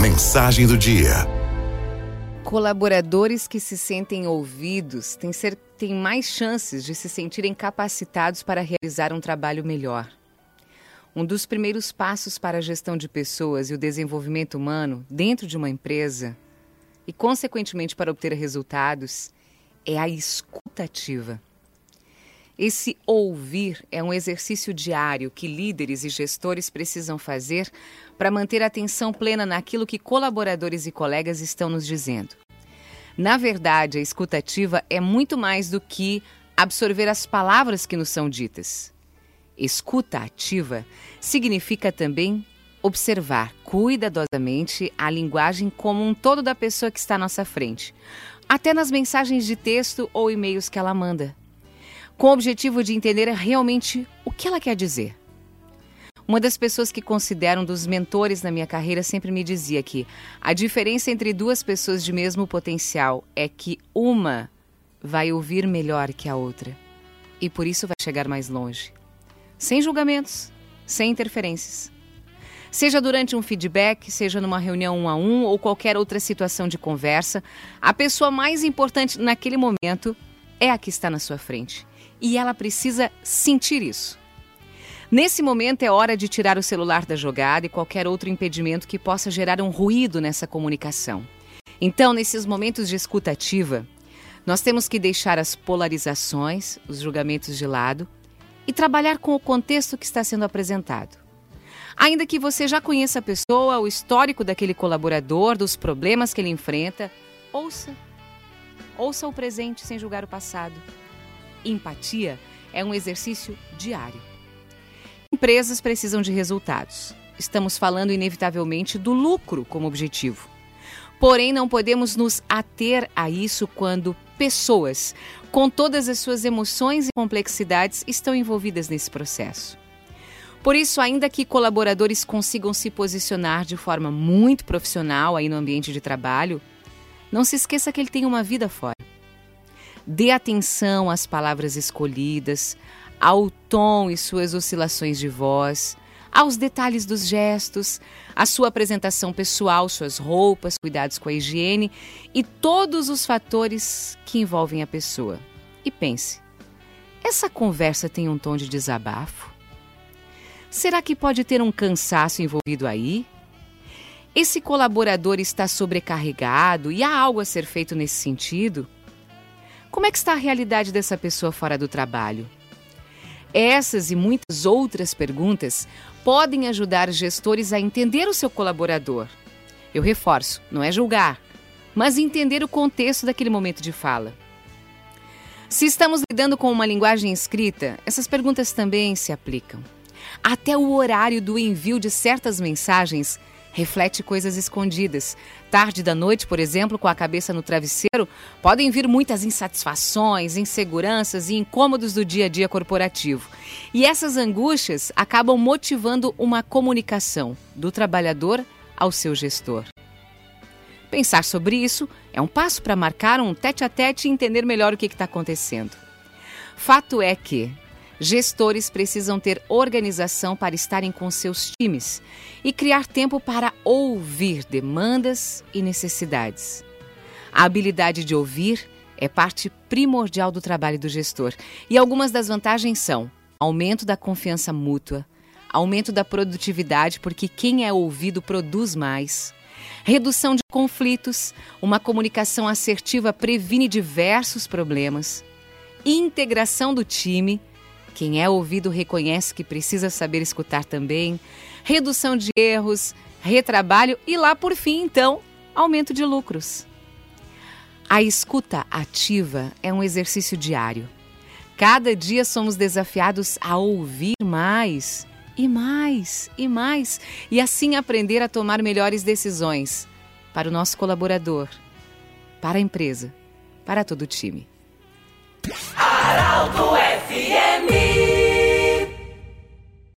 Mensagem do dia. Colaboradores que se sentem ouvidos têm, ser, têm mais chances de se sentirem capacitados para realizar um trabalho melhor. Um dos primeiros passos para a gestão de pessoas e o desenvolvimento humano dentro de uma empresa, e consequentemente para obter resultados, é a escutativa. Esse ouvir é um exercício diário que líderes e gestores precisam fazer para manter a atenção plena naquilo que colaboradores e colegas estão nos dizendo. Na verdade, a escutativa é muito mais do que absorver as palavras que nos são ditas. Escuta ativa significa também observar cuidadosamente a linguagem como um todo da pessoa que está à nossa frente, até nas mensagens de texto ou e-mails que ela manda com o objetivo de entender realmente o que ela quer dizer. Uma das pessoas que considero um dos mentores na minha carreira sempre me dizia que a diferença entre duas pessoas de mesmo potencial é que uma vai ouvir melhor que a outra e por isso vai chegar mais longe. Sem julgamentos, sem interferências. Seja durante um feedback, seja numa reunião um a um ou qualquer outra situação de conversa, a pessoa mais importante naquele momento é a que está na sua frente e ela precisa sentir isso. Nesse momento é hora de tirar o celular da jogada e qualquer outro impedimento que possa gerar um ruído nessa comunicação. Então, nesses momentos de escuta ativa, nós temos que deixar as polarizações, os julgamentos de lado e trabalhar com o contexto que está sendo apresentado. Ainda que você já conheça a pessoa, o histórico daquele colaborador, dos problemas que ele enfrenta, ouça. Ouça o presente sem julgar o passado. Empatia é um exercício diário. Empresas precisam de resultados. Estamos falando inevitavelmente do lucro como objetivo. Porém, não podemos nos ater a isso quando pessoas, com todas as suas emoções e complexidades, estão envolvidas nesse processo. Por isso, ainda que colaboradores consigam se posicionar de forma muito profissional aí no ambiente de trabalho, não se esqueça que ele tem uma vida fora. Dê atenção às palavras escolhidas, ao tom e suas oscilações de voz, aos detalhes dos gestos, a sua apresentação pessoal, suas roupas, cuidados com a higiene e todos os fatores que envolvem a pessoa. E pense: essa conversa tem um tom de desabafo? Será que pode ter um cansaço envolvido aí? Esse colaborador está sobrecarregado e há algo a ser feito nesse sentido? Como é que está a realidade dessa pessoa fora do trabalho? Essas e muitas outras perguntas podem ajudar gestores a entender o seu colaborador. Eu reforço, não é julgar, mas entender o contexto daquele momento de fala. Se estamos lidando com uma linguagem escrita, essas perguntas também se aplicam. Até o horário do envio de certas mensagens reflete coisas escondidas. Tarde da noite, por exemplo, com a cabeça no travesseiro, podem vir muitas insatisfações, inseguranças e incômodos do dia a dia corporativo. E essas angústias acabam motivando uma comunicação do trabalhador ao seu gestor. Pensar sobre isso é um passo para marcar um tete a tete e entender melhor o que está acontecendo. Fato é que Gestores precisam ter organização para estarem com seus times e criar tempo para ouvir demandas e necessidades. A habilidade de ouvir é parte primordial do trabalho do gestor e algumas das vantagens são aumento da confiança mútua, aumento da produtividade, porque quem é ouvido produz mais. Redução de conflitos, uma comunicação assertiva previne diversos problemas. Integração do time, quem é ouvido reconhece que precisa saber escutar também, redução de erros, retrabalho e lá por fim, então, aumento de lucros. A escuta ativa é um exercício diário. Cada dia somos desafiados a ouvir mais e mais e mais e assim aprender a tomar melhores decisões para o nosso colaborador, para a empresa, para todo o time. Araldo me.